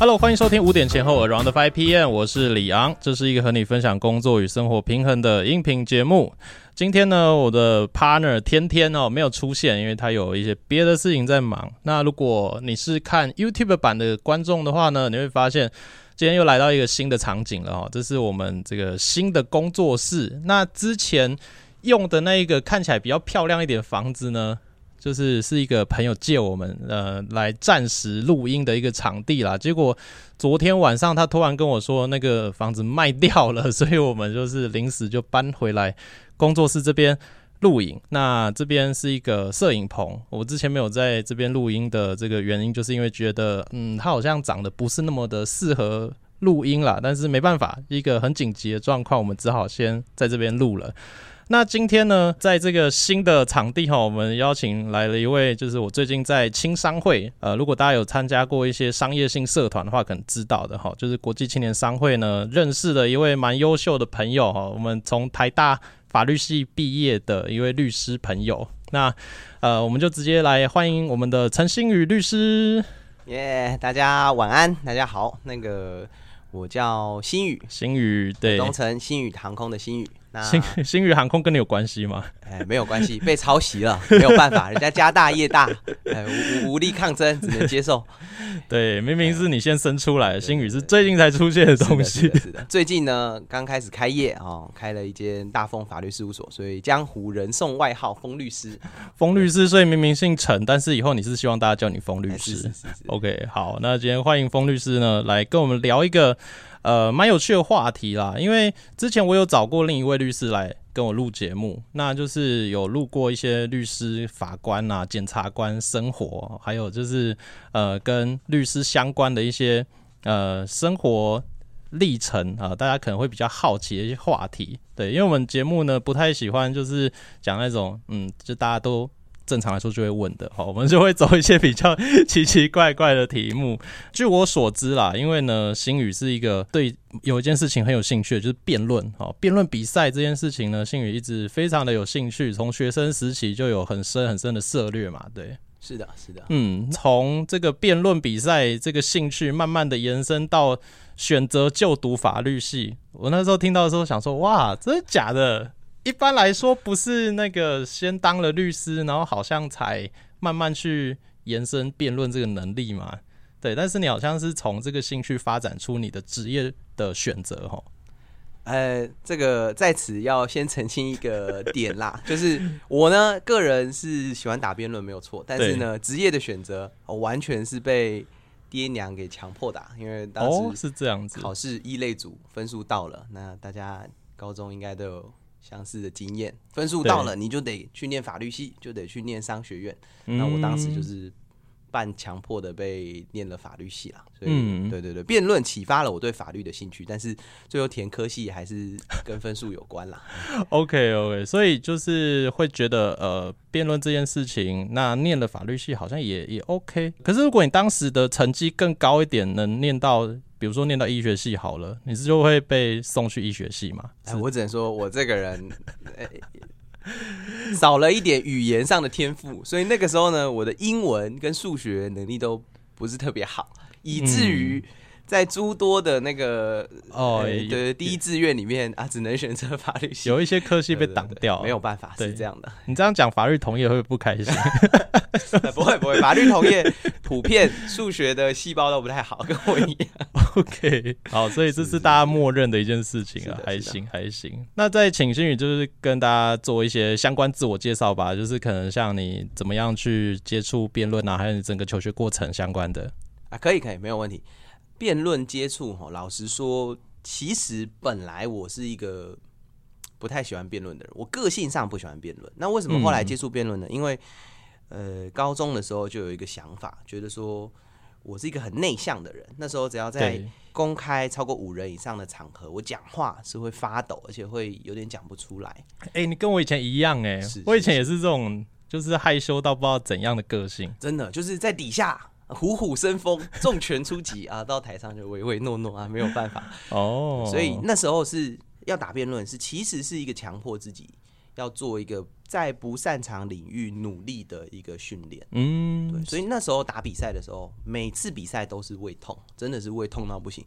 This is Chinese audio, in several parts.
Hello，欢迎收听五点前后 Around Five PM，我是李昂，这是一个和你分享工作与生活平衡的音频节目。今天呢，我的 partner 天天哦没有出现，因为他有一些别的事情在忙。那如果你是看 YouTube 版的观众的话呢，你会发现今天又来到一个新的场景了哦，这是我们这个新的工作室。那之前用的那一个看起来比较漂亮一点房子呢？就是是一个朋友借我们呃来暂时录音的一个场地啦，结果昨天晚上他突然跟我说那个房子卖掉了，所以我们就是临时就搬回来工作室这边录影。那这边是一个摄影棚，我之前没有在这边录音的这个原因，就是因为觉得嗯它好像长得不是那么的适合录音啦，但是没办法，一个很紧急的状况，我们只好先在这边录了。那今天呢，在这个新的场地哈，我们邀请来了一位，就是我最近在青商会，呃，如果大家有参加过一些商业性社团的话，可能知道的哈，就是国际青年商会呢，认识的一位蛮优秀的朋友哈，我们从台大法律系毕业的一位律师朋友，那呃，我们就直接来欢迎我们的陈新宇律师。耶，大家晚安，大家好，那个我叫新宇，新宇对，东城新宇航空的新宇。新新 宇航空跟你有关系吗？哎，没有关系，被抄袭了，没有办法，人家家大业大，哎，无无力抗争，只能接受。对，明明是你先生出来的，新宇是最近才出现的东西。是的，最近呢，刚开始开业哦，开了一间大丰法律事务所，所以江湖人送外号“风律师”。风律师，所以明明姓陈，但是以后你是希望大家叫你风律师。OK，好，那今天欢迎风律师呢，来跟我们聊一个。呃，蛮有趣的话题啦，因为之前我有找过另一位律师来跟我录节目，那就是有录过一些律师、法官啊、检察官生活，还有就是呃跟律师相关的一些呃生活历程啊，大家可能会比较好奇的一些话题。对，因为我们节目呢不太喜欢就是讲那种嗯，就大家都。正常来说就会问的，好，我们就会走一些比较奇奇怪怪的题目。据我所知啦，因为呢，星宇是一个对有一件事情很有兴趣，就是辩论。好，辩论比赛这件事情呢，星宇一直非常的有兴趣，从学生时期就有很深很深的涉略嘛。对，是的，是的，嗯，从这个辩论比赛这个兴趣，慢慢的延伸到选择就读法律系。我那时候听到的时候，想说，哇，真的假的？一般来说，不是那个先当了律师，然后好像才慢慢去延伸辩论这个能力嘛？对，但是你好像是从这个兴趣发展出你的职业的选择，哈。呃，这个在此要先澄清一个点啦，就是我呢个人是喜欢打辩论没有错，但是呢职业的选择完全是被爹娘给强迫打，因为当时是这样子，考试一类组分数到了，那大家高中应该都有。相似的经验，分数到了你就得去念法律系，就得去念商学院。那我当时就是半强迫的被念了法律系啦。所以，对对对，辩论启发了我对法律的兴趣，但是最后填科系还是跟分数有关啦。OK OK，所以就是会觉得呃，辩论这件事情，那念了法律系好像也也 OK。可是如果你当时的成绩更高一点，能念到。比如说念到医学系好了，你是就会被送去医学系吗？哎，我只能说我这个人少了一点语言上的天赋，所以那个时候呢，我的英文跟数学能力都不是特别好，以至于。在诸多的那个哦，对第一志愿里面啊，只能选择法律系，有一些科系被挡掉，没有办法，是这样的。你这样讲，法律同业会不开心？不会不会，法律同业普遍数学的细胞都不太好，跟我一样。OK，好，所以这是大家默认的一件事情啊，还行还行。那再请新宇就是跟大家做一些相关自我介绍吧，就是可能像你怎么样去接触辩论啊，还有你整个求学过程相关的啊，可以可以，没有问题。辩论接触哈，老实说，其实本来我是一个 不太喜欢辩论的人，我个性上不喜欢辩论。那为什么后来接触辩论呢？因为呃，高中的时候就有一个想法，觉得说我是一个很内向的人。那时候只要在公开超过五人以上的场合，我讲话是会发抖，而且会有点讲不出来。哎，你跟我以前一样哎，我以前也是这种，就是害羞到不知道怎样的个性。真的就是在底下。虎虎生风，重拳出击啊！到台上就唯唯诺诺啊，没有办法 哦。所以那时候是要打辩论，是其实是一个强迫自己要做一个在不擅长领域努力的一个训练。嗯，对，所以那时候打比赛的时候，每次比赛都是胃痛，真的是胃痛到不行。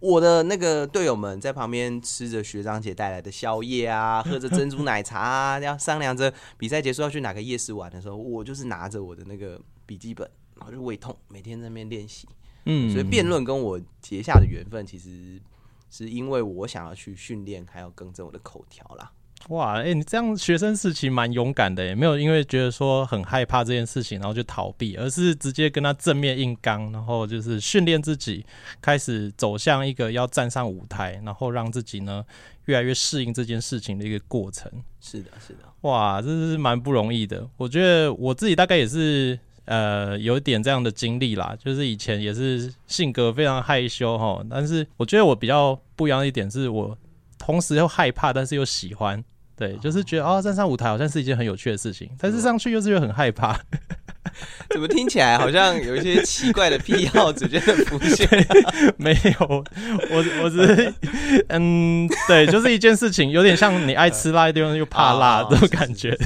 我的那个队友们在旁边吃着学长姐带来的宵夜啊，喝着珍珠奶茶啊，要商量着比赛结束要去哪个夜市玩的时候，我就是拿着我的那个笔记本，然后就胃痛，每天在那边练习。嗯，所以辩论跟我结下的缘分，其实是因为我想要去训练，还要更正我的口条啦。哇，哎、你这样学生时期蛮勇敢的，也没有因为觉得说很害怕这件事情，然后就逃避，而是直接跟他正面硬刚，然后就是训练自己，开始走向一个要站上舞台，然后让自己呢越来越适应这件事情的一个过程。是的，是的，哇，这是蛮不容易的。我觉得我自己大概也是呃有点这样的经历啦，就是以前也是性格非常害羞哈，但是我觉得我比较不一样的一点是我同时又害怕，但是又喜欢。对，就是觉得哦，站上舞台好像是一件很有趣的事情，但是上去又是又很害怕。怎么听起来好像有一些奇怪的癖好逐渐的浮现？没有，我我只是 嗯，对，就是一件事情，有点像你爱吃辣的地方又怕辣哦这种感觉。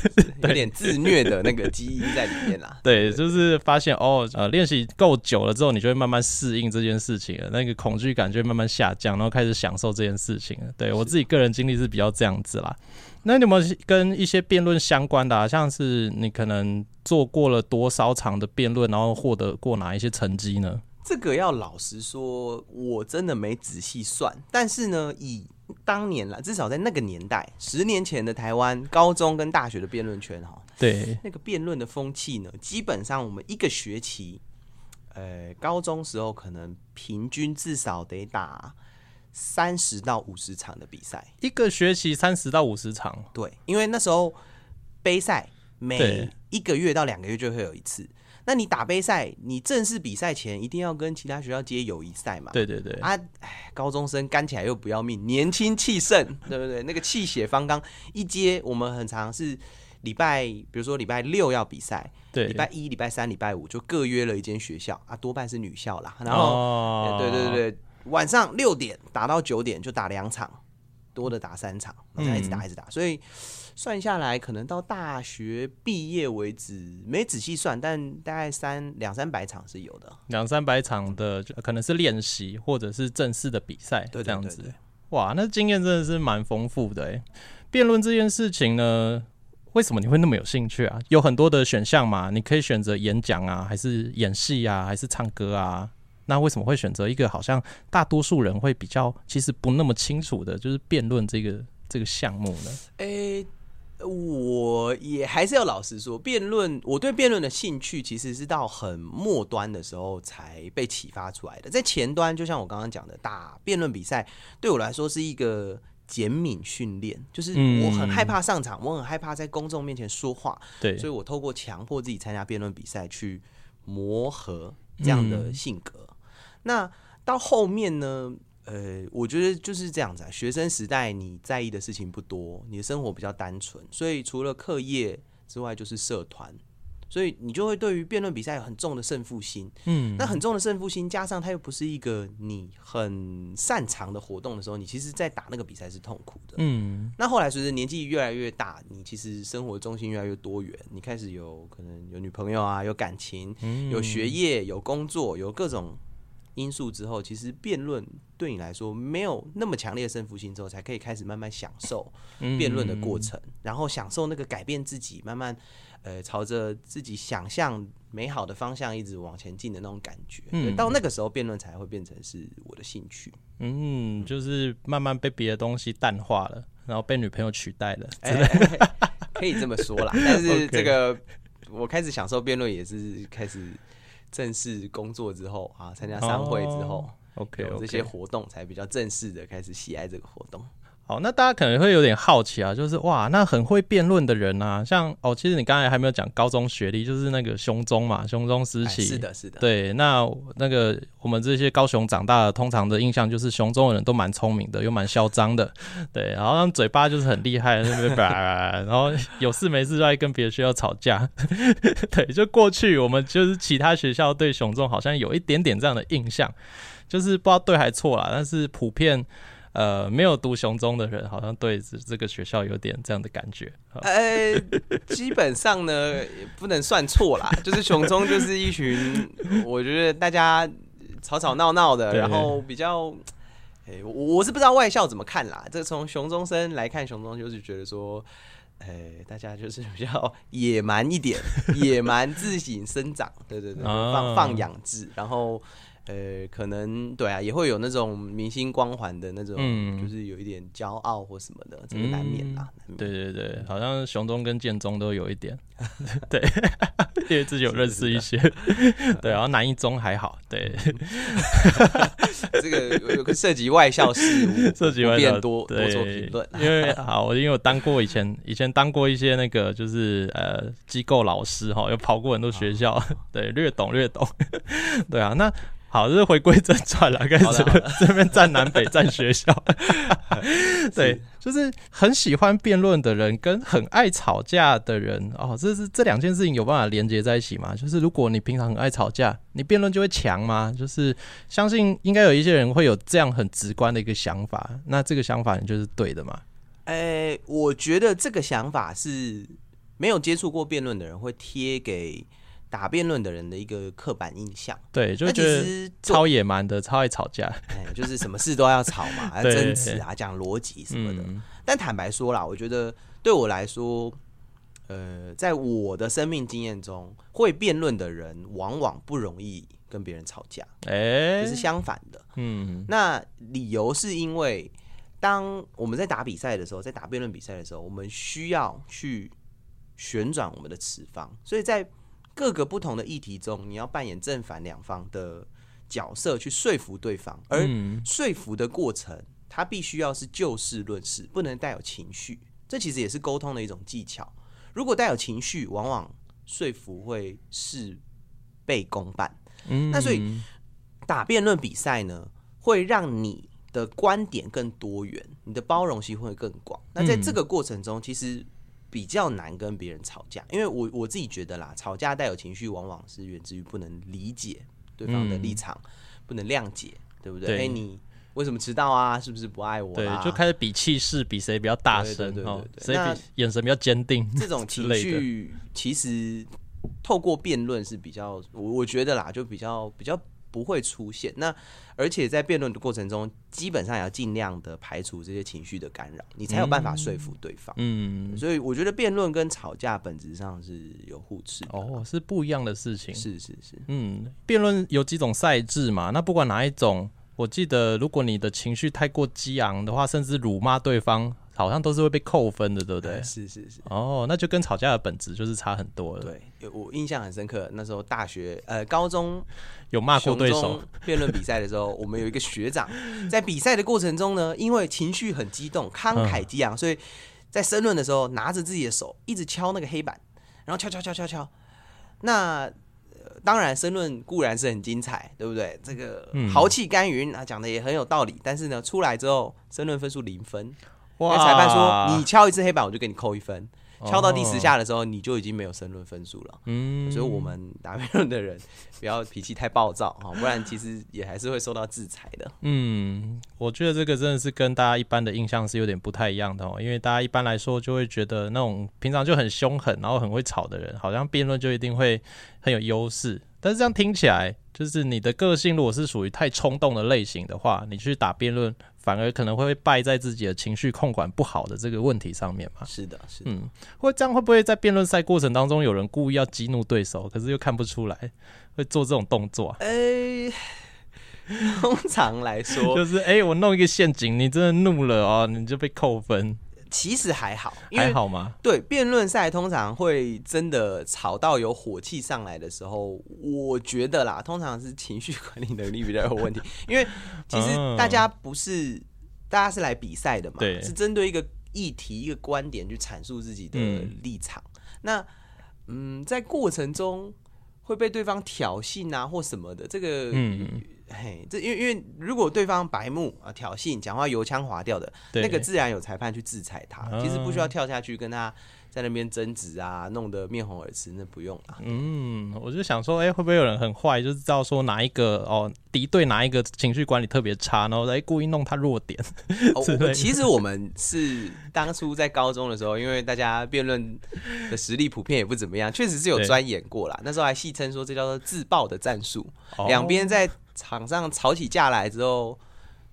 有点自虐的那个基因在里面啦。对，就是发现哦，呃，练习够久了之后，你就会慢慢适应这件事情了，那个恐惧感就会慢慢下降，然后开始享受这件事情了。对我自己个人经历是比较这样子啦。那你有没有跟一些辩论相关的、啊，像是你可能做过了多少场的辩论，然后获得过哪一些成绩呢？这个要老实说，我真的没仔细算，但是呢，以当年啦，至少在那个年代，十年前的台湾高中跟大学的辩论圈哈，对，那个辩论的风气呢，基本上我们一个学期，呃，高中时候可能平均至少得打三十到五十场的比赛。一个学期三十到五十场，对，因为那时候杯赛每一个月到两个月就会有一次。那你打杯赛，你正式比赛前一定要跟其他学校接友谊赛嘛？对对对，啊，哎，高中生干起来又不要命，年轻气盛，对不对？那个气血方刚，一接我们很常是礼拜，比如说礼拜六要比赛，对，礼拜一、礼拜三、礼拜五就各约了一间学校啊，多半是女校啦。然后，哦对对对，晚上六点打到九点就打两场，多的打三场，然后再一直打一直打，所以算下来，可能到大学毕业为止，没仔细算，但大概三两三百场是有的。两三百场的，就可能是练习或者是正式的比赛，这样子。哇，那经验真的是蛮丰富的诶。辩论这件事情呢，为什么你会那么有兴趣啊？有很多的选项嘛，你可以选择演讲啊，还是演戏啊，还是唱歌啊？那为什么会选择一个好像大多数人会比较其实不那么清楚的，就是辩论这个这个项目呢？诶、我也还是要老实说，辩论我对辩论的兴趣其实是到很末端的时候才被启发出来的。在前端，就像我刚刚讲的，打辩论比赛对我来说是一个减敏训练，就是我很害怕上场，我很害怕在公众面前说话，对所以我透过强迫自己参加辩论比赛去磨合这样的性格。那到后面呢？呃，我觉得就是这样子啊。学生时代你在意的事情不多，你的生活比较单纯，所以除了课业之外就是社团，所以你就会对于辩论比赛有很重的胜负心。嗯，那很重的胜负心，加上它又不是一个你很擅长的活动的时候，你其实在打那个比赛是痛苦的。嗯，那后来随着年纪越来越大，你其实生活重心越来越多元，你开始有可能有女朋友啊，有感情，有学业，有工作，有各种因素之后，其实辩论对你来说没有那么强烈的胜负心之后，才可以开始慢慢享受辩论的过程，然后享受那个改变自己，慢慢呃朝着自己想象美好的方向一直往前进的那种感觉。对，到那个时候辩论才会变成是我的兴趣。嗯，就是慢慢被别的东西淡化了，然后被女朋友取代了。哎、哎可以这么说啦。但是 这个我开始享受辩论，也是开始正式工作之后啊，参加商会之后。OK，有这些活动才比较正式的开始喜爱这个活动。好，那大家可能会有点好奇啊，就是哇，那很会辩论的人啊，像哦，其实你刚才还没有讲高中学历，就是那个雄中嘛，雄中时哎期、是的，是的，对，那那个我们这些高雄长大的，通常的印象就是雄中的人都蛮聪明的，又蛮嚣张的，对，然后嘴巴就是很厉害，那边叭，然后有事没事就爱跟别的学校吵架，对，就过去我们就是其他学校对雄中好像有一点点这样的印象，就是不知道对还错啦，但是普遍。呃没有读雄中的人，好像对这这个学校有点这样的感觉。呃，基本上呢，不能算错啦，就是雄中就是一群，我觉得大家吵吵闹闹的，然后比较，哎，我我是不知道外校怎么看啦。这从熊中生来看，熊中就是觉得说。哎，大家就是比较野蛮一点，野蛮自行生长，对对对，放放养制，然后。呃，可能对啊，也会有那种明星光环的那种，就是有一点骄傲或什么的，这个难免啦。对对对，好像熊中跟建中都有一点，对，因为自己有认识一些，对，然后南一中还好，对。这个有个涉及外校事务，涉及外校多多做评论，因为好，我因为我当过以前以前当过一些那个就是呃机构老师哈，有跑过很多学校，对，略懂略懂，对啊，那。好，这是回归正传了，开始 这边站南北站学校。对，就是很喜欢辩论的人跟很爱吵架的人哦，这是这两件事情有办法连接在一起吗？就是如果你平常很爱吵架，你辩论就会强吗？就是相信应该有一些人会有这样很直观的一个想法，那这个想法你就是对的吗？诶，我觉得这个想法是没有接触过辩论的人会贴给。打辩论的人的一个刻板印象，对，就觉得超野蛮的，超爱吵架，哎，就是什么事都要吵嘛，要争执啊，讲逻辑什么的。但坦白说啦，我觉得对我来说，呃，在我的生命经验中，会辩论的人往往不容易跟别人吵架，哎，就是相反的。嗯，那理由是因为当我们在打比赛的时候，在打辩论比赛的时候，我们需要去旋转我们的持方，所以在各个不同的议题中，你要扮演正反两方的角色去说服对方，而说服的过程，它必须要是就事论事，不能带有情绪。这其实也是沟通的一种技巧。如果带有情绪，往往说服会事倍功半。嗯那所以打辩论比赛呢，会让你的观点更多元，你的包容性会更广。那在这个过程中，其实。比较难跟别人吵架，因为我我自己觉得啦，吵架带有情绪，往往是源自于不能理解对方的立场，不能谅解，对不对？哎，你为什么迟到啊？是不是不爱我？对，就开始比气势，比谁比较大声，哦，谁比眼神比较坚定，这种情绪其实透过辩论是比较，我我觉得啦，就比较比较。不会出现那，而且在辩论的过程中，基本上也要尽量的排除这些情绪的干扰，你才有办法说服对方。嗯，所以我觉得辩论跟吵架本质上是有互斥哦，是不一样的事情。是是是，嗯，辩论有几种赛制嘛？那不管哪一种，我记得如果你的情绪太过激昂的话，甚至辱骂对方。好像都是会被扣分的，对不对？是是是。哦，那就跟吵架的本质就是差很多了。对，我印象很深刻，那时候大学呃高中有骂过对手。辩论比赛的时候，我们有一个学长，在比赛的过程中呢，因为情绪很激动、慷慨激昂，所以在申论的时候拿着自己的手一直敲那个黑板，然后敲敲敲敲敲。那当然申论固然是很精彩，对不对？这个豪气干云啊，讲的也很有道理。但是呢，出来之后申论分数零分。因为裁判说你敲一次黑板，我就给你扣一分。敲到第十下的时候，你就已经没有申论分数了。嗯，所以我们打辩论的人不要脾气太暴躁哈，不然其实也还是会受到制裁的。嗯，我觉得这个真的是跟大家一般的印象是有点不太一样的哦，因为大家一般来说就会觉得那种平常就很凶狠，然后很会吵的人，好像辩论就一定会很有优势。但是这样听起来，就是你的个性如果是属于太冲动的类型的话，你去打辩论。反而可能会败在自己的情绪控管不好的这个问题上面嘛？是的，是的嗯，会这样会不会在辩论赛过程当中有人故意要激怒对手，可是又看不出来，会做这种动作？哎，通常来说就是哎，我弄一个陷阱，你真的怒了哦，你就被扣分。其实还好，还好吗？对，辩论赛通常会真的吵到有火气上来的时候，我觉得啦，通常是情绪管理能力比较有问题。因为其实 大家不是，大家是来比赛的嘛，是针对一个议题、一个观点去阐述自己的立场。那嗯，在过程中会被对方挑衅啊，或什么的，这个嗯。嘿，这因为因为如果对方白目啊挑衅讲话油腔滑调的，那个自然有裁判去制裁他，其实不需要跳下去跟他在那边争执啊，弄得面红耳赤，那不用啊。嗯，我就想说，哎、会不会有人很坏，就是知道说哪一个哦敌对哪一个情绪管理特别差，然后哎故意弄他弱点。其实我们是当初在高中的时候，因为大家辩论的实力普遍也不怎么样，确实是有对钻研过啦。那时候还戏称说这叫做自爆的战术，哦两边在场上吵起架来之后。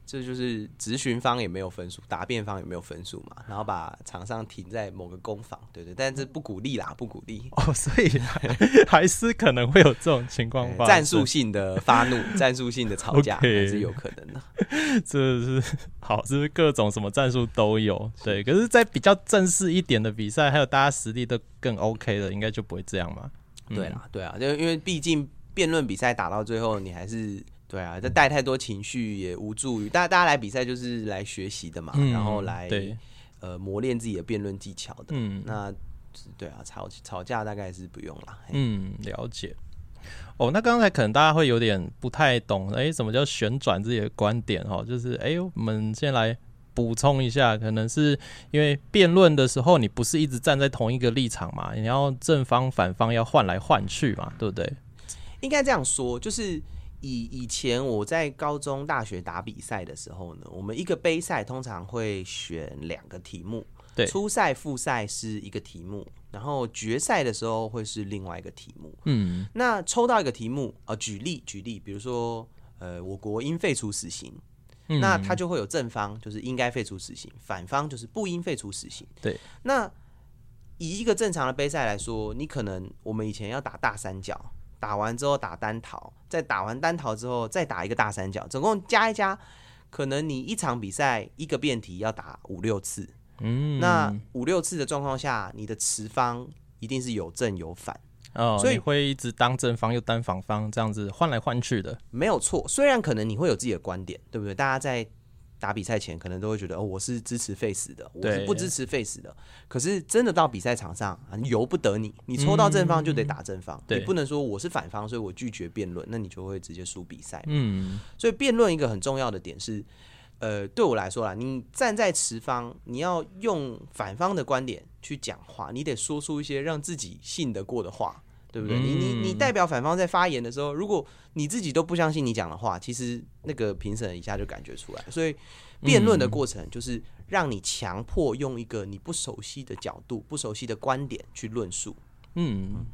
这就是执询方也没有分数，答辩方也没有分数嘛，然后把场上停在某个攻防，对对，但这不鼓励啦，不鼓励。哦，所以还还是可能会有这种情况发生。战术性的发怒，战术性的吵架还是有可能的。这是好，是各种什么战术都有？对，可是，在比较正式一点的比赛，还有大家实力都更 OK 的，应该就不会这样嘛？对啦，对啊，就因为毕竟辩论比赛打到最后，你还是对啊，这带太多情绪也无助于大家。大家来比赛就是来学习的嘛，嗯然后来对，呃磨练自己的辩论技巧的。嗯那对啊，吵吵架大概是不用了。嗯，了解。哦，那刚才可能大家会有点不太懂，哎，什么叫旋转自己的观点？哈，就是哎，我们先来补充一下，可能是因为辩论的时候，你不是一直站在同一个立场嘛，你要正方反方要换来换去嘛，对不对？应该这样说，就是以以前我在高中、大学打比赛的时候呢，我们一个杯赛通常会选两个题目，对初赛、复赛是一个题目，然后决赛的时候会是另外一个题目。嗯那抽到一个题目，呃，举例举例，比如说，呃，我国应废除死刑，嗯那他就会有正方就是应该废除死刑，反方就是不应废除死刑。对，那以一个正常的杯赛来说，你可能我们以前要打大三角，打完之后打单逃，再打完单逃之后再打一个大三角，总共加一加，可能你一场比赛一个辩题要打五六次。嗯，那五六次的状况下，你的持方一定是有正有反。哦，所以会一直当正方又当反方这样子换来换去的。没有错，虽然可能你会有自己的观点，对不对？大家在打比赛前可能都会觉得，哦，我是支持 face 的，我是不支持 face 的。可是真的到比赛场上啊，由不得你，你抽到正方就得打正方，对你不能说我是反方，所以我拒绝辩论，那你就会直接输比赛。嗯所以辩论一个很重要的点是，呃，对我来说啦，你站在持方，你要用反方的观点去讲话，你得说出一些让自己信得过的话，对不对？你你你代表反方在发言的时候，如果你自己都不相信你讲的话，其实那个评审一下就感觉出来。所以辩论的过程就是让你强迫用一个你不熟悉的角度、不熟悉的观点去论述。嗯，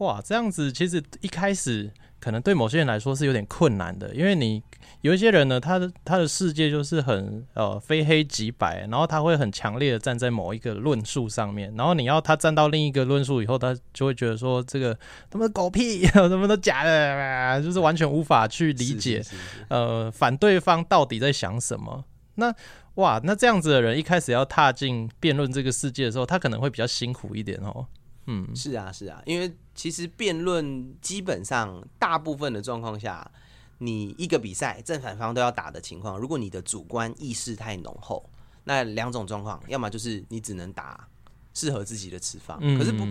哇，这样子其实一开始可能对某些人来说是有点困难的，因为你有一些人呢，他的他的世界就是很呃非黑即白，然后他会很强烈的站在某一个论述上面，然后你要他站到另一个论述以后，他就会觉得说这个他妈狗屁，什么都假的，啊就是完全无法去理解呃反对方到底在想什么。那哇，那这样子的人一开始要踏进辩论这个世界的时候，他可能会比较辛苦一点哦。嗯，是啊，是啊，因为其实辩论基本上大部分的状况下，你一个比赛正反方都要打的情况，如果你的主观意识太浓厚，那两种状况，要么就是你只能打适合自己的持方，嗯可是不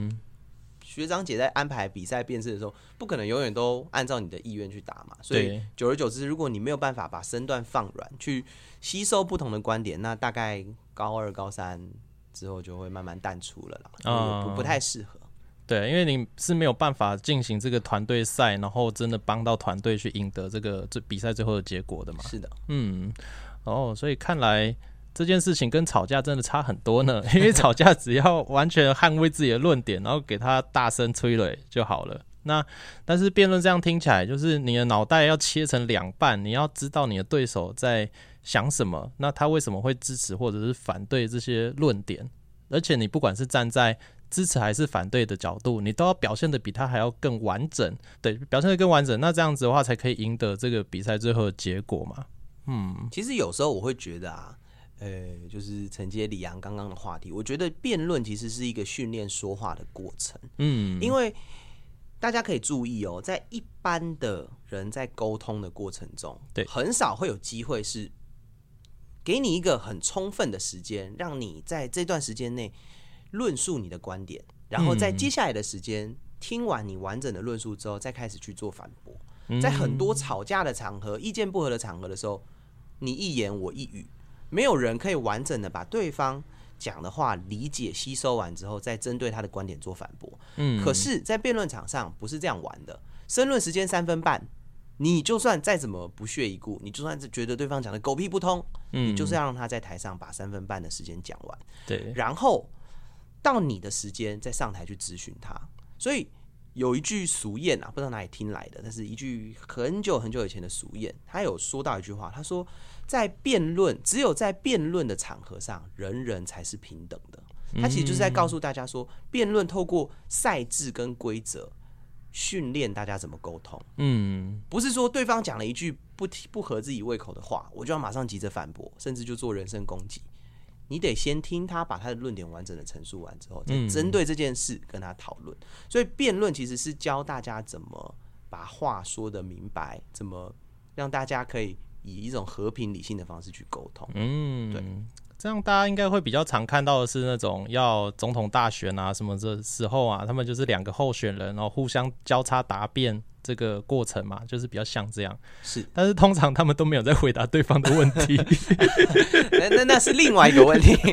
学长姐在安排比赛辩论的时候，不可能永远都按照你的意愿去打嘛，所以久而久之，如果你没有办法把身段放软，去吸收不同的观点，那大概高二、高三之后就会慢慢淡出了啦，不太适合。对，因为你是没有办法进行这个团队赛，然后真的帮到团队去赢得这个这比赛最后的结果的嘛。是的，嗯，哦，所以看来这件事情跟吵架真的差很多呢。因为吵架只要完全捍卫自己的论点，然后给他大声催泪就好了。那但是辩论这样听起来，就是你的脑袋要切成两半，你要知道你的对手在想什么，那他为什么会支持或者是反对这些论点，而且你不管是站在支持还是反对的角度，你都要表现的比他还要更完整，对，表现的更完整，那这样子的话才可以赢得这个比赛最后的结果嘛。嗯，其实有时候我会觉得啊，呃，就是承接李阳刚刚的话题，我觉得辩论其实是一个训练说话的过程，嗯，因为大家可以注意哦，在一般的人在沟通的过程中，对。很少会有机会是给你一个很充分的时间，让你在这段时间内论述你的观点，然后在嗯接下来的时间、听完你完整的论述之后，再开始去做反驳。嗯在很多吵架的场合、意见不合的场合的时候，你一言我一语，没有人可以完整的把对方讲的话理解吸收完之后，再针对他的观点做反驳。嗯，可是，在辩论场上不是这样玩的，申论时间三分半，你就算再怎么不屑一顾，你就算是觉得对方讲的狗屁不通，嗯你就是要让他在台上把三分半的时间讲完。对，然后到你的时间再上台去咨询他。所以有一句俗谚啊，不知道哪里听来的，但是一句很久很久以前的俗谚，他有说到一句话，他说在辩论，只有在辩论的场合上，人人才是平等的。他其实就是在告诉大家说，辩论透过赛制跟规则训练大家怎么沟通。嗯，不是说对方讲了一句不不合自己胃口的话，我就要马上急着反驳，甚至就做人身攻击。你得先听他把他的论点完整的陈述完之后，再针对这件事跟他讨论。所以辩论其实是教大家怎么把话说的明白，怎么让大家可以以一种和平理性的方式去沟通。嗯，对，这样大家应该会比较常看到的是那种要总统大选啊什么的时候啊，他们就是两个候选人，然后互相交叉答辩这个过程嘛，就是比较像这样。是，但是通常他们都没有在回答对方的问题。那那那是另外一个问题。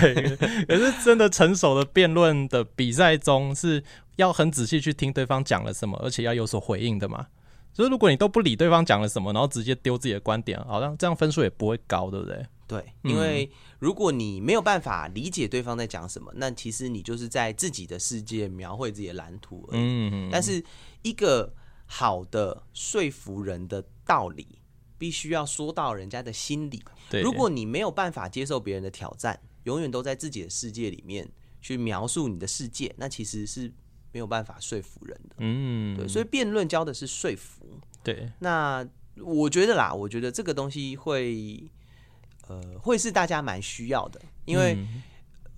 对，可是真的成熟的辩论的比赛中，是要很仔细去听对方讲了什么，而且要有所回应的嘛。所以如果你都不理对方讲了什么，然后直接丢自己的观点，好像这样分数也不会高，对不对？对，因为如果你没有办法理解对方在讲什么，那其实你就是在自己的世界描绘自己的蓝图而已。嗯，但是一个好的说服人的道理，必须要说到人家的心里。对，如果你没有办法接受别人的挑战，永远都在自己的世界里面去描述你的世界，那其实是没有办法说服人的。嗯，对，所以辩论教的是说服。对，那我觉得啦，我觉得这个东西会，呃，会是大家蛮需要的，因为嗯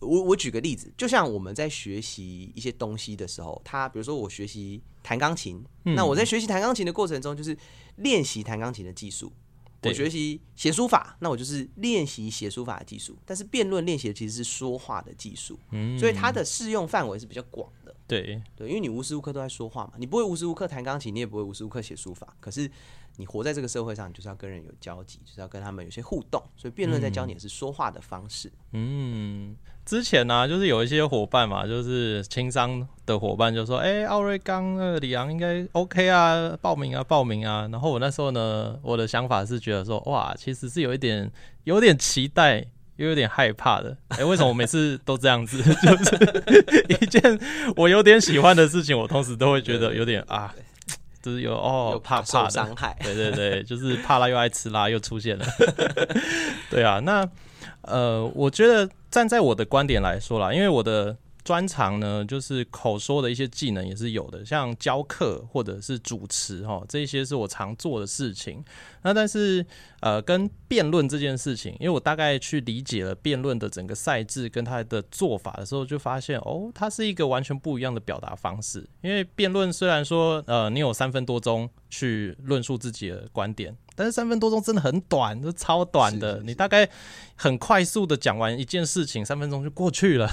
我我举个例子，就像我们在学习一些东西的时候，他比如说我学习弹钢琴，嗯那我在学习弹钢琴的过程中，就是练习弹钢琴的技术。我学习写书法，那我就是练习写书法的技术。但是辩论练习其实是说话的技术，嗯所以它的适用范围是比较广的。对，对，因为你无时无刻都在说话嘛，你不会无时无刻弹钢琴，你也不会无时无刻写书法。可是你活在这个社会上，你就是要跟人有交集，就是要跟他们有些互动。所以辩论在教你的是说话的方式。嗯，之前呢、就是有一些伙伴嘛，就是轻商的伙伴就说，哎、奥瑞刚那个李昂应该 OK 啊，报名啊，报名啊。然后我那时候呢，我的想法是觉得说，哇，其实是有一点有点期待。又有点害怕的，哎、为什么我每次都这样子？就是 一件我有点喜欢的事情，我同时都会觉得有点啊，就是有哦又怕怕的，伤害。对对对，就是怕辣又爱吃辣又出现了。对啊，那呃，我觉得站在我的观点来说啦，因为我的专长呢，就是口说的一些技能也是有的，像教课或者是主持哈，这些是我常做的事情。那但是呃，跟辩论这件事情，因为我大概去理解了辩论的整个赛制跟它的做法的时候，就发现哦，它是一个完全不一样的表达方式。因为辩论虽然说呃，你有三分多钟去论述自己的观点，但是三分多钟真的很短，就超短的，是是是你大概很快速的讲完一件事情，三分钟就过去了。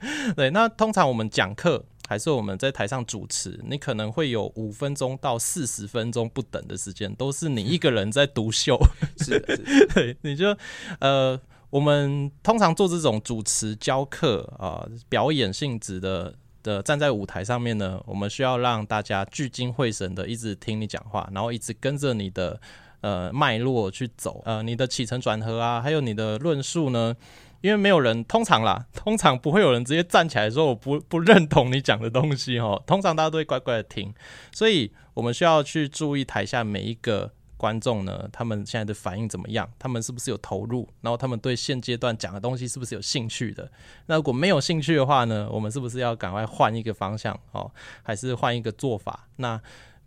对，那通常我们讲课还是我们在台上主持，你可能会有五分钟到四十分钟不等的时间，都是你一个人在独秀。是的，是的 对，你就呃，我们通常做这种主持、教课啊、表演性质的的站在舞台上面呢，我们需要让大家聚精会神的一直听你讲话，然后一直跟着你的呃脉络去走，呃，你的起承转合啊，还有你的论述呢。因为没有人，通常啦，通常不会有人直接站起来说我不不认同你讲的东西哦。通常大家都会乖乖的听，所以我们需要去注意台下每一个观众呢，他们现在的反应怎么样？他们是不是有投入？然后他们对现阶段讲的东西是不是有兴趣的？那如果没有兴趣的话呢，我们是不是要赶快换一个方向哦，还是换一个做法？那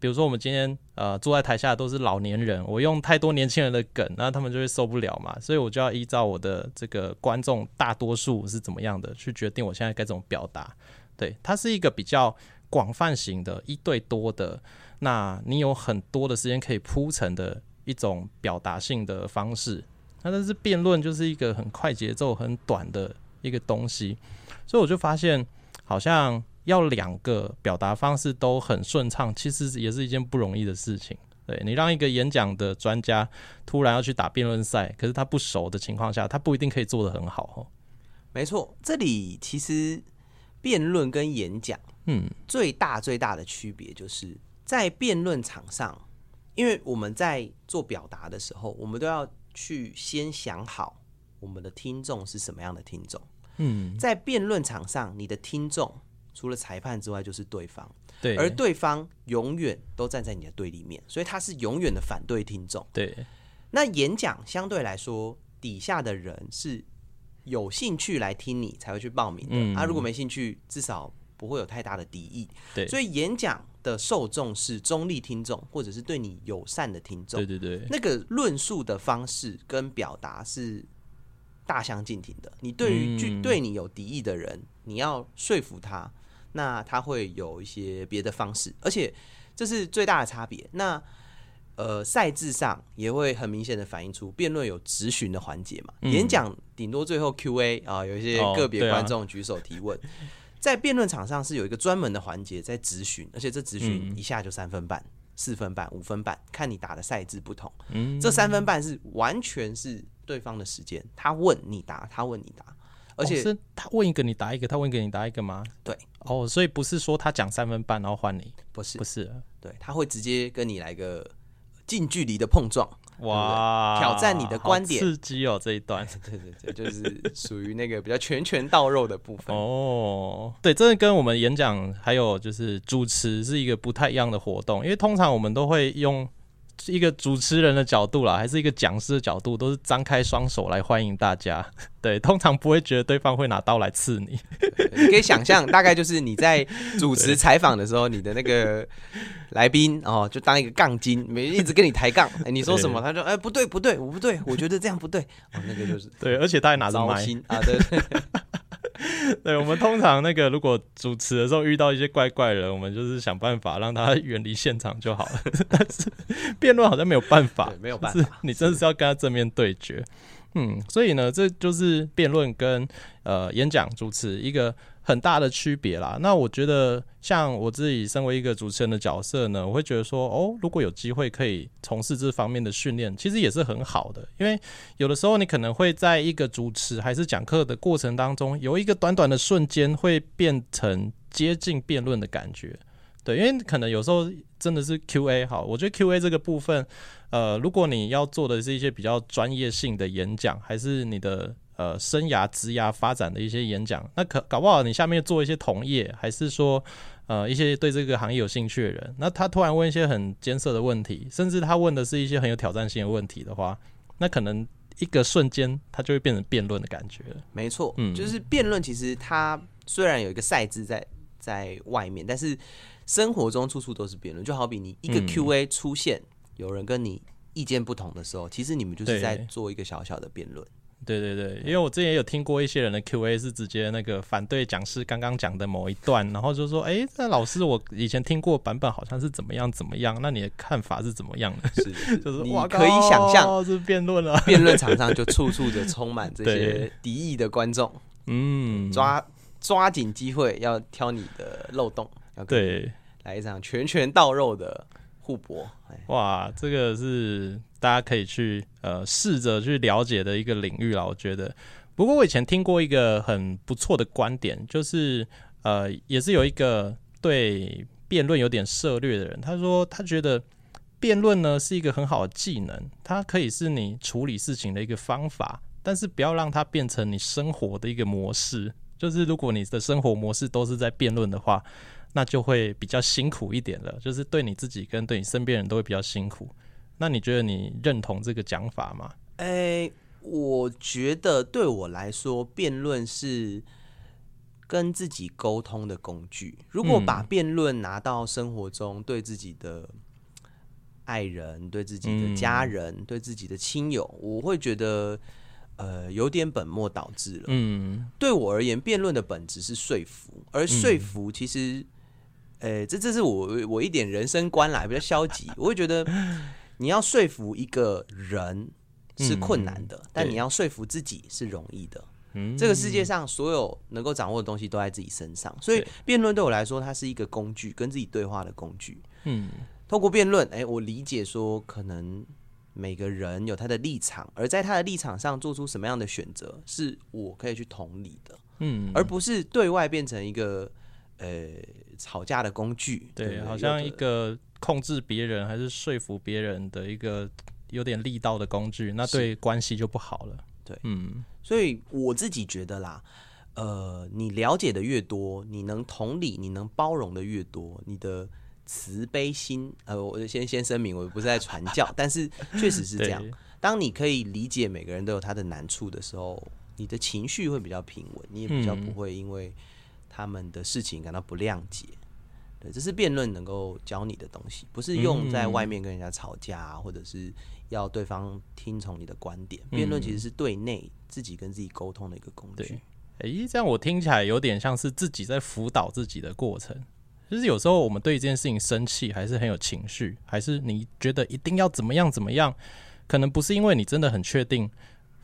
比如说我们今天呃坐在台下都是老年人，我用太多年轻人的梗，那他们就会受不了嘛，所以我就要依照我的这个观众大多数是怎么样的去决定我现在该怎么表达。对，它是一个比较广泛型的、一对多的，那你有很多的时间可以铺陈的一种表达性的方式。那但是辩论就是一个很快节奏、很短的一个东西，所以我就发现好像要两个表达方式都很顺畅，其实也是一件不容易的事情。对你让一个演讲的专家突然要去打辩论赛，可是他不熟的情况下，他不一定可以做得很好哦。没错，这里其实辩论跟演讲，嗯，最大最大的区别就是在辩论场上，因为我们在做表达的时候，我们都要去先想好我们的听众是什么样的听众。嗯，在辩论场上，你的听众除了裁判之外就是对方，对，而对方永远都站在你的对立面，所以他是永远的反对听众。对，那演讲相对来说，底下的人是有兴趣来听你才会去报名的。嗯啊，如果没兴趣，至少不会有太大的敌意。对，所以演讲的受众是中立听众，或者是对你友善的听众。对对对，那个论述的方式跟表达是大相径庭的。你对于对你有敌意的人，你要说服他，那他会有一些别的方式，而且这是最大的差别。那呃，赛制上也会很明显的反映出辩论有质询的环节嘛，嗯演讲顶多最后 Q&A 啊，有一些哦个别观众举手提问。在辩论场上是有一个专门的环节在质询，而且这质询嗯一下就三分半、四分半、五分半，看你打的赛制不同。嗯，这三分半是完全是对方的时间，他问你答，他问你答，而且、哦是？他问一个你答一个，他问一个你答一个吗？对，哦，所以不是说他讲三分半然后换你，不是。不是，对，他会直接跟你来个近距离的碰撞，哇，挑战你的观点。刺激哦这一段。对对对，就是属于那个比较拳拳到肉的部分。哦，对，这跟我们演讲还有就是主持是一个不太一样的活动，因为通常我们都会用一个主持人的角度啦，还是一个讲师的角度，都是张开双手来欢迎大家。对，通常不会觉得对方会拿刀来刺你。你可以想象，大概就是你在主持采访的时候，你的那个来宾哦，就当一个杠精，没一直跟你抬杠，哎，你说什么，他说哎不对不对，我不对，我觉得这样不对，哦，那个就是对，而且他还拿着糟麦。啊，对 对我们通常那个如果主持的时候遇到一些怪怪人，我们就是想办法让他远离现场就好了。但是辩论好像没有办法，没有办是法，你真的是要跟他正面对决。嗯，所以呢，这就是辩论跟呃演讲主持一个很大的区别啦。那我觉得，像我自己身为一个主持人的角色呢，我会觉得说，哦，如果有机会可以从事这方面的训练，其实也是很好的。因为有的时候你可能会在一个主持还是讲课的过程当中，有一个短短的瞬间会变成接近辩论的感觉。对，因为可能有时候真的是 Q&A 好，我觉得 Q&A 这个部分，呃，如果你要做的是一些比较专业性的演讲，还是你的呃生涯、职涯发展的一些演讲，那可搞不好你下面做一些同业，还是说呃一些对这个行业有兴趣的人，那他突然问一些很艰涩的问题，甚至他问的是一些很有挑战性的问题的话，那可能一个瞬间他就会变成辩论的感觉了。没错，嗯就是辩论，其实它虽然有一个赛制在在外面，但是生活中处处都是辩论。就好比你一个嗯 Q&A 出现，有人跟你意见不同的时候，其实你们就是在做一个小小的辩论。对对对，因为我之前也有听过一些人的 Q&A 是直接那个反对讲师刚刚讲的某一段，然后就说：“哎，那老师我以前听过版本好像是怎么样怎么样，那你的看法是怎么样的 是的，？”就是你哇可以想象，靠是辩论了。辩论场上就处处的充满这些对敌意的观众，嗯，抓抓紧机会要挑你的漏洞，要对，来一场拳拳到肉的互搏。哎，哇，这个是大家可以去呃试着去了解的一个领域啦，我觉得。不过我以前听过一个很不错的观点，就是呃，也是有一个对辩论有点涉略的人，他说他觉得辩论呢是一个很好的技能，它可以是你处理事情的一个方法，但是不要让它变成你生活的一个模式。就是如果你的生活模式都是在辩论的话，那就会比较辛苦一点了，就是对你自己跟对你身边人都会比较辛苦。那你觉得你认同这个讲法吗？哎，我觉得对我来说，辩论是跟自己沟通的工具。如果嗯把辩论拿到生活中，对自己的爱人、对自己的嗯家人、对自己的亲友，我会觉得呃有点本末倒置了。嗯对我而言，辩论的本质是说服，而说服其实，呃，这这是我我一点人生观啦，比较消极。我会觉得，你要说服一个人是困难的，但你要说服自己是容易的。嗯，这个世界上所有能够掌握的东西都在自己身上，所以辩论对我来说，它是一个工具，跟自己对话的工具。嗯透过辩论，哎，我理解说可能每个人有他的立场，而在他的立场上做出什么样的选择，是我可以去同理的，嗯，而不是对外变成一个呃吵架的工具。对，不好像一个控制别人还是说服别人的一个有点力道的工具，那对关系就不好了。对嗯所以我自己觉得啦，呃，你了解的越多，你能同理、你能包容的越多，你的慈悲心，呃，我先先声明，我不是在传教，但是确实是这样。当你可以理解每个人都有他的难处的时候，你的情绪会比较平稳，你也比较嗯不会因为他们的事情感到不谅解。对，这是辩论能够教你的东西，不是用在外面跟人家吵架、啊，或者是要对方听从你的观点。辩论其实是对内自己跟自己沟通的一个工具对。诶，这样我听起来有点像是自己在辅导自己的过程。就是有时候我们对一件事情生气，还是很有情绪，还是你觉得一定要怎么样怎么样，可能不是因为你真的很确定，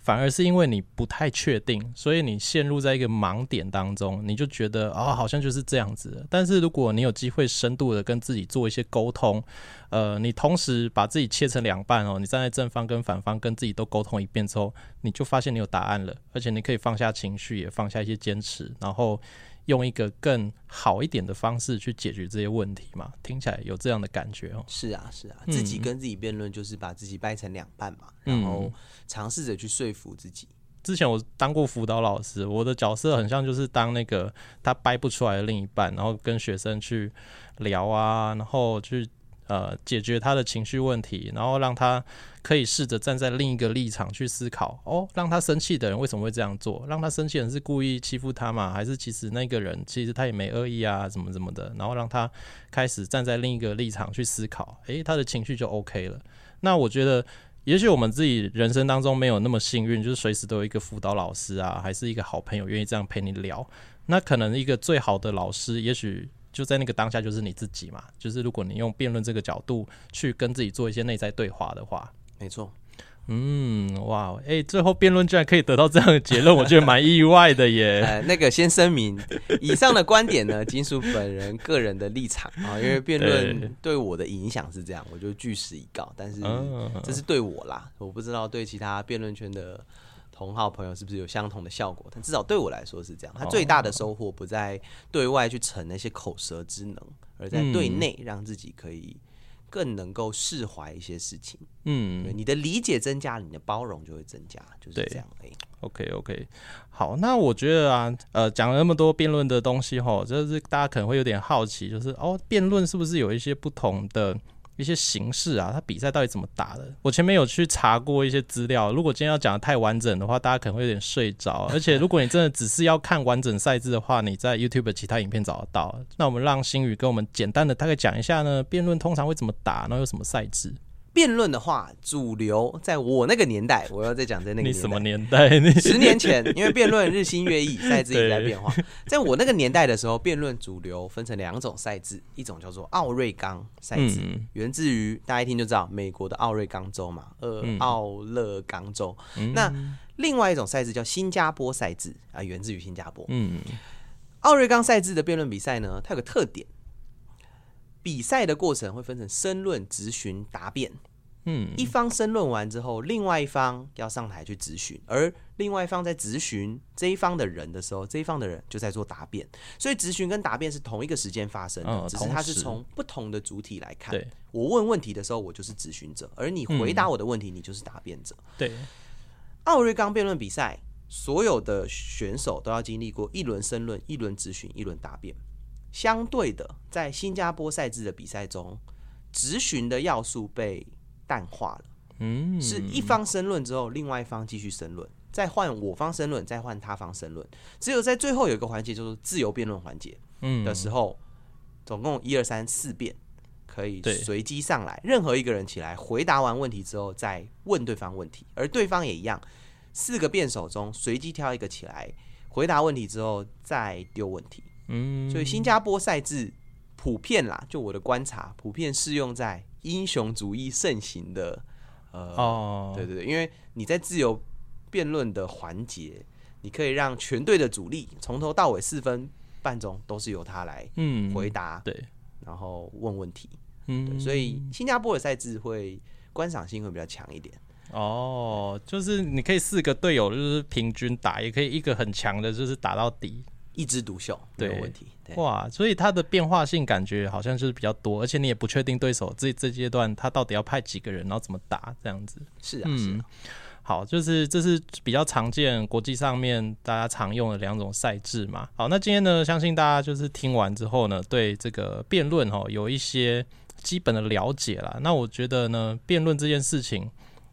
反而是因为你不太确定，所以你陷入在一个盲点当中，你就觉得啊、好像就是这样子。但是如果你有机会深度的跟自己做一些沟通，呃，你同时把自己切成两半哦，你站在正方跟反方跟自己都沟通一遍之后，你就发现你有答案了，而且你可以放下情绪，也放下一些坚持，然后用一个更好一点的方式去解决这些问题嘛。听起来有这样的感觉哦。是啊，是啊，嗯自己跟自己辩论就是把自己掰成两半嘛，嗯然后尝试着去说服自己。之前我当过辅导老师，我的角色很像就是当那个他掰不出来的另一半，然后跟学生去聊啊，然后去呃解决他的情绪问题，然后让他可以试着站在另一个立场去思考，哦，让他生气的人为什么会这样做？让他生气的人是故意欺负他吗？还是其实那个人其实他也没恶意啊，怎么怎么的？然后让他开始站在另一个立场去思考，诶，他的情绪就 OK 了。那我觉得。也许我们自己人生当中没有那么幸运，就是随时都有一个辅导老师啊，还是一个好朋友愿意这样陪你聊。那可能一个最好的老师，也许就在那个当下就是你自己嘛。就是如果你用辩论这个角度去跟自己做一些内在对话的话，没错，嗯，哇，诶，最后辩论居然可以得到这样的结论，我觉得蛮意外的耶。呃，那个先声明，以上的观点呢，仅属本人个人的立场啊，因为辩论对我的影响是这样，我就据实以告。但是嗯，这是对我啦，我不知道对其他辩论圈的同好朋友是不是有相同的效果，但至少对我来说是这样。他最大的收获不在对外去逞那些口舌之能，而在对内让自己可以更能够释怀一些事情。对嗯你的理解增加，你的包容就会增加，就是这样而已。，OK OK，好，那我觉得啊，呃，讲了那么多辩论的东西吼，就是大家可能会有点好奇，就是哦，辩论是不是有一些不同的？一些形式啊，他比赛到底怎么打的？我前面有去查过一些资料，如果今天要讲的太完整的话，大家可能会有点睡着。而且如果你真的只是要看完整赛制的话，你在 YouTube 其他影片找得到。那我们让星宇跟我们简单的大概讲一下呢，辩论通常会怎么打，然后有什么赛制？辩论的话，主流在我那个年代，我要再讲在那个年代你什么年代？十年前，因为辩论日新月异，赛制一直在变化。在我那个年代的时候，辩论主流分成两种赛制，一种叫做奥瑞冈赛制，嗯源自于大家一听就知道美国的奥瑞冈州嘛，呃，嗯奥勒冈州。嗯那另外一种赛制叫新加坡赛制啊，源自于新加坡。嗯奥瑞冈赛制的辩论比赛呢，它有个特点，比赛的过程会分成申论、质询、答辩。嗯一方申论完之后，另外一方要上台去质询，而另外一方在质询这一方的人的时候，这一方的人就在做答辩，所以质询跟答辩是同一个时间发生的，嗯只是它是从不同的主体来看。我问问题的时候，我就是质询者，而你回答我的问题，你就是答辩者。对，奥瑞冈辩论比赛，所有的选手都要经历过一轮申论、一轮质询、一轮答辩。相对的，在新加坡赛制的比赛中，质询的要素被淡化了。嗯是一方申论之后，另外一方继续申论，再换我方申论，再换他方申论。只有在最后有一个环节，就是自由辩论环节嗯的时候，总共一二三四辩，可以随机上来，任何一个人起来回答完问题之后，再问对方问题，而对方也一样，四个辩手中随机挑一个起来回答问题之后再丢问题。嗯所以新加坡赛制普遍啦，就我的观察，普遍适用在英雄主义盛行的呃哦，对对对，因为你在自由辩论的环节，你可以让全队的主力从头到尾四分半钟都是由他来嗯回答，对，然后问问题。嗯，所以新加坡的赛制会观赏性会比较强一点。哦，就是你可以四个队友就是平均打，也可以一个很强的，就是打到底，一枝独秀，没有问题。哇，所以它的变化性感觉好像就是比较多，而且你也不确定对手这这阶段他到底要派几个人，然后怎么打这样子。是啊，是。好，就是这是比较常见国际上面大家常用的两种赛制嘛。好，那今天呢，相信大家就是听完之后呢，对这个辩论哦有一些基本的了解啦。那我觉得呢，辩论这件事情。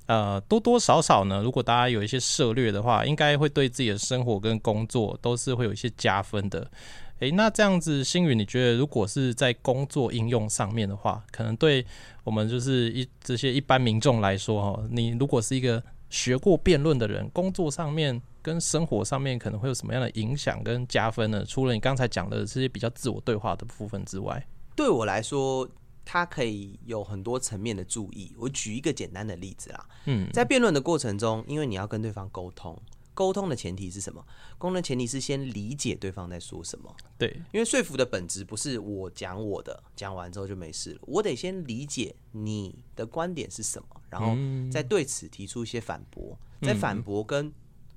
呃，多多少少呢，如果大家有一些涉略的话，应该会对自己的生活跟工作都是会有一些加分的。诶，那这样子，星宇，你觉得如果是在工作应用上面的话，可能对我们就是一这些一般民众来说，哈，你如果是一个学过辩论的人，工作上面跟生活上面可能会有什么样的影响跟加分呢？除了你刚才讲的这些比较自我对话的部分之外，对我来说。它可以有很多层面的注意。我举一个简单的例子啦，嗯，在辩论的过程中，因为你要跟对方沟通，沟通的前提是什么？沟通前提是先理解对方在说什么。对，因为说服的本质不是我讲我的，讲完之后就没事了。我得先理解你的观点是什么，然后再对此提出一些反驳，在反驳跟。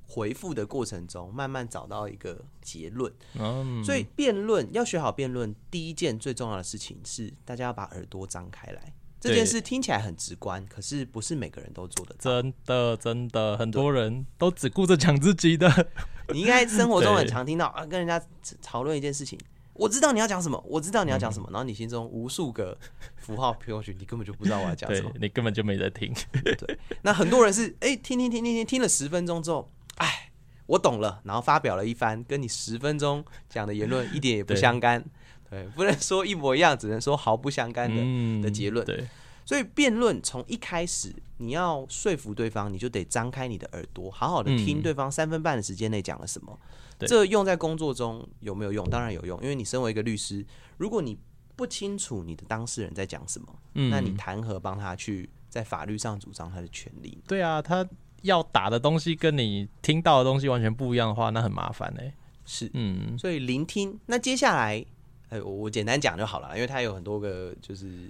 回复的过程中，慢慢找到一个结论。所以辩论要学好辩论，第一件最重要的事情是，大家要把耳朵张开来。这件事听起来很直观，可是不是每个人都做的。真的，真的，很多人都只顾着讲自己的。你应该生活中很常听到啊，跟人家讨论一件事情，我知道你要讲什么，我知道你要讲什么，然后你心中无数个符号飘过去，你根本就不知道我要讲什么，你根本就没在听。对，那很多人是哎，听听听听听，听了十分钟之后。哎，我懂了，然后发表了一番跟你十分钟讲的言论一点也不相干，对，不能说一模一样，只能说毫不相干的的结论。对，所以辩论从一开始你要说服对方，你就得张开你的耳朵，好好的听对方三分半的时间内讲了什么。这用在工作中有没有用？当然有用，因为你身为一个律师，如果你不清楚你的当事人在讲什么，那你谈何帮他去在法律上主张他的权利？对啊，他。要打的东西跟你听到的东西完全不一样的话，那很麻烦哎。是，嗯，所以聆听。那接下来，哎，我简单讲就好了，因为它有很多个，就是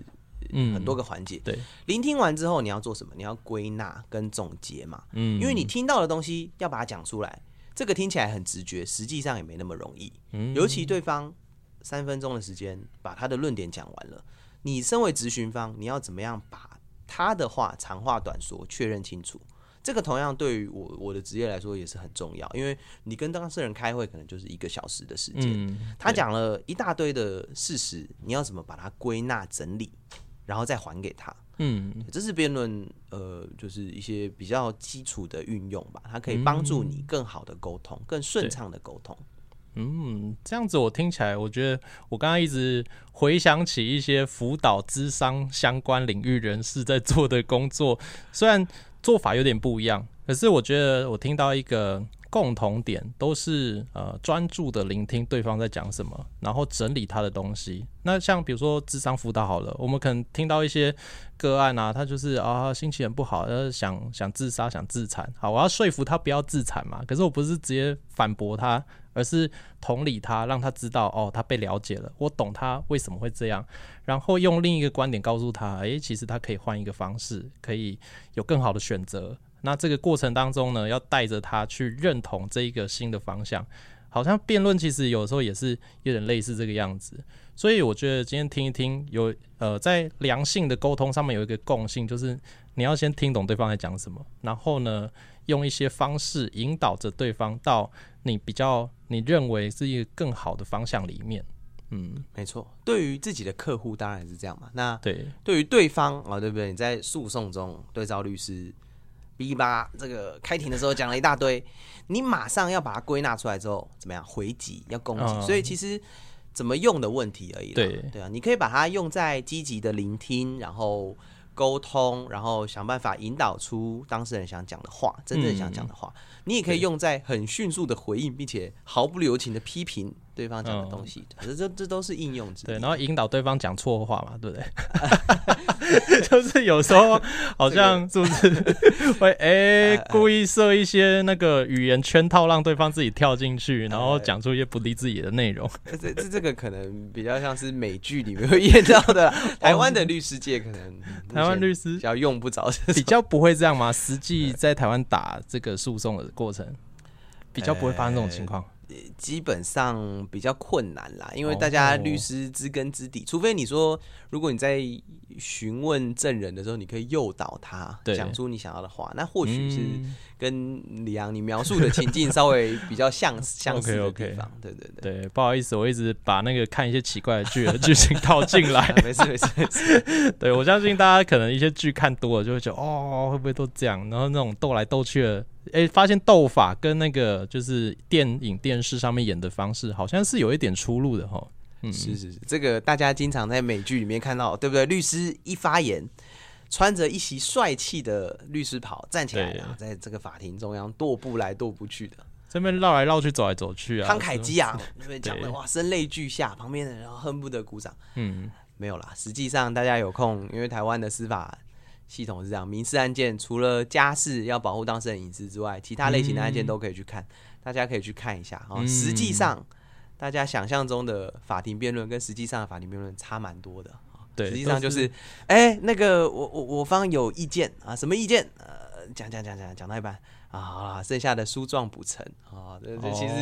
嗯，很多个环节。对，聆听完之后你要做什么？你要归纳跟总结嘛。嗯，因为你听到的东西要把它讲出来，这个听起来很直觉，实际上也没那么容易。嗯，尤其对方三分钟的时间把他的论点讲完了，你身为咨询方，你要怎么样把他的话长话短说，确认清楚？这个同样对于我我的职业来说也是很重要，因为你跟当事人开会可能就是一个小时的时间，他讲了一大堆的事实，你要怎么把它归纳整理，然后再还给他？嗯，这是辩论，呃，就是一些比较基础的运用吧，它可以帮助你更好的沟通，更顺畅的沟通。嗯，这样子我听起来，我觉得我刚刚一直回想起一些辅导智商相关领域人士在做的工作，虽然。做法有点不一样，可是我觉得我听到一个共同点，都是呃专注的聆听对方在讲什么，然后整理他的东西。那像比如说智商辅导好了，我们可能听到一些个案啊，他就是啊心情很不好，呃想想自杀想自残，好，我要说服他不要自残嘛。可是我不是直接反驳他，而是同理他，让他知道哦他被了解了，我懂他为什么会这样。然后用另一个观点告诉他，诶，其实他可以换一个方式，可以有更好的选择。那这个过程当中呢，要带着他去认同这一个新的方向。好像辩论其实有时候也是有点类似这个样子。所以我觉得今天听一听，有呃在良性的沟通上面有一个共性，就是你要先听懂对方在讲什么，然后呢用一些方式引导着对方到你比较你认为是一个更好的方向里面。嗯，没错。对于自己的客户当然是这样嘛。那对，对于对方啊，对不对？你在诉讼中对照律师，B 八，这个开庭的时候讲了一大堆，你马上要把它归纳出来之后，怎么样回击？要攻击？所以其实怎么用的问题而已。对对啊，你可以把它用在积极的聆听，然后沟通，然后想办法引导出当事人想讲的话，真正想讲的话。你也可以用在很迅速的回应，并且毫不留情的批评。对方讲的东西，反正这这都是应用对，然后引导对方讲错话嘛，对不对？就是有时候好像是不是 会哎故意设一些那个语言圈套，让对方自己跳进去，然后讲出一些不利自己的内容。这这这个可能比较像是美剧里面会演到的，台湾的律师界可能台湾律师比较用不着，比较不会这样吗？实际在台湾打这个诉讼的过程，比较不会发生这种情况。基本上比较困难啦，因为大家律师知根知底，除非你说，如果你在询问证人的时候，你可以诱导他讲出你想要的话，那或许是跟李阳你描述的情境稍微比较像 相似的地方。对对对，对，不好意思，我一直把那个看一些奇怪的剧的剧情套进来，没事没事没事。对我相信大家可能一些剧看多了，就会觉得哦，会不会都这样？然后那种斗来斗去的。哎，发现斗法跟那个就是电影、电视上面演的方式，好像是有一点出入的哈。嗯，是是是，这个大家经常在美剧里面看到，对不对？律师一发言，穿着一袭帅气的律师袍站起来，在这个法庭中央踱步来踱步去的，这边绕来绕去，走来走去啊，慷慨激昂，那边？讲的哇，声泪俱下，旁边的人恨不得鼓掌。嗯，没有啦，实际上大家有空，因为台湾的司法。系统是这样，民事案件除了家事要保护当事人隐私之外，其他类型的案件都可以去看，大家可以去看一下啊。实际上，大家想象中的法庭辩论跟实际上的法庭辩论差蛮多的对，实际上就是，哎，那个我我我方有意见啊，什么意见？呃，讲讲讲讲讲到一半啊，好了，剩下的书状补成啊。这这其实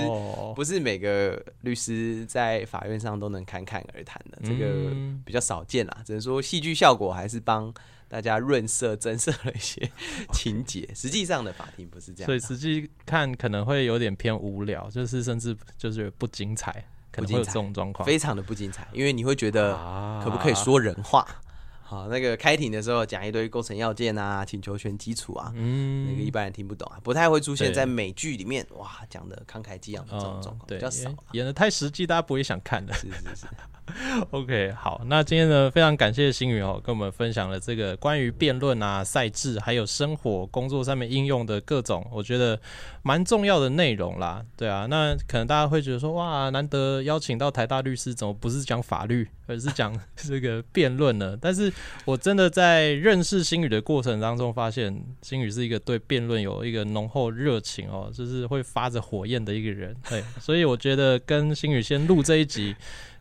不是每个律师在法院上都能侃侃而谈的，这个比较少见啦。只能说戏剧效果还是帮。大家润色、增色了一些 情节，实际上的法庭不是这样，所以实际看可能会有点偏无聊，就是甚至就是不精彩，可能会有这种状况，非常的不精彩，因为你会觉得可不可以说人话？好，那个开庭的时候讲一堆构成要件啊、请求权基础啊，嗯，那个一般人听不懂啊，不太会出现在美剧里面，哇，讲的慷慨激昂的这种状况比较少，演的太实际，大家不会想看的，是是是。OK，好，那今天呢，非常感谢星宇哦，跟我们分享了这个关于辩论啊、赛制，还有生活工作上面应用的各种，我觉得蛮重要的内容啦。对啊，那可能大家会觉得说，哇，难得邀请到台大律师，怎么不是讲法律，而是讲 这个辩论呢？但是我真的在认识星宇的过程当中，发现星宇是一个对辩论有一个浓厚热情哦，就是会发着火焰的一个人。对，所以我觉得跟星宇先录这一集。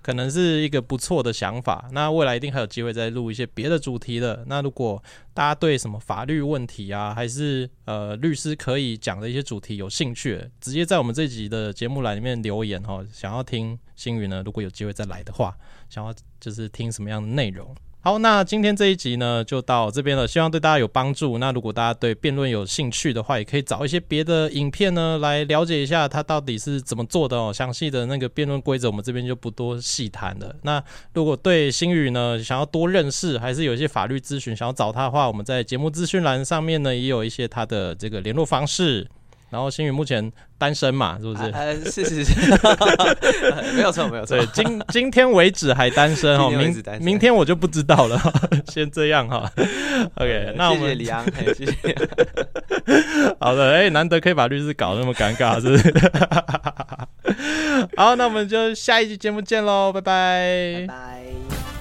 可能是一个不错的想法，那未来一定还有机会再录一些别的主题的。那如果大家对什么法律问题啊，还是呃律师可以讲的一些主题有兴趣，直接在我们这集的节目栏里面留言哈，想要听星云呢，如果有机会再来的话，想要就是听什么样的内容。好，那今天这一集呢，就到这边了。希望对大家有帮助。那如果大家对辩论有兴趣的话，也可以找一些别的影片呢，来了解一下它到底是怎么做的哦。详细的那个辩论规则，我们这边就不多细谈了。那如果对新宇呢，想要多认识，还是有一些法律咨询想要找他的话，我们在节目资讯栏上面呢，也有一些他的这个联络方式。然后星宇目前单身嘛，是不是？呃，是是是，没有错没有错。对，今今天为止还单身哦，明明天我就不知道了。先这样哈，OK。那我们谢谢李昂，谢谢。好的，哎，难得可以把律师搞那么尴尬，是不是？好，那我们就下一期节目见喽，拜拜。拜。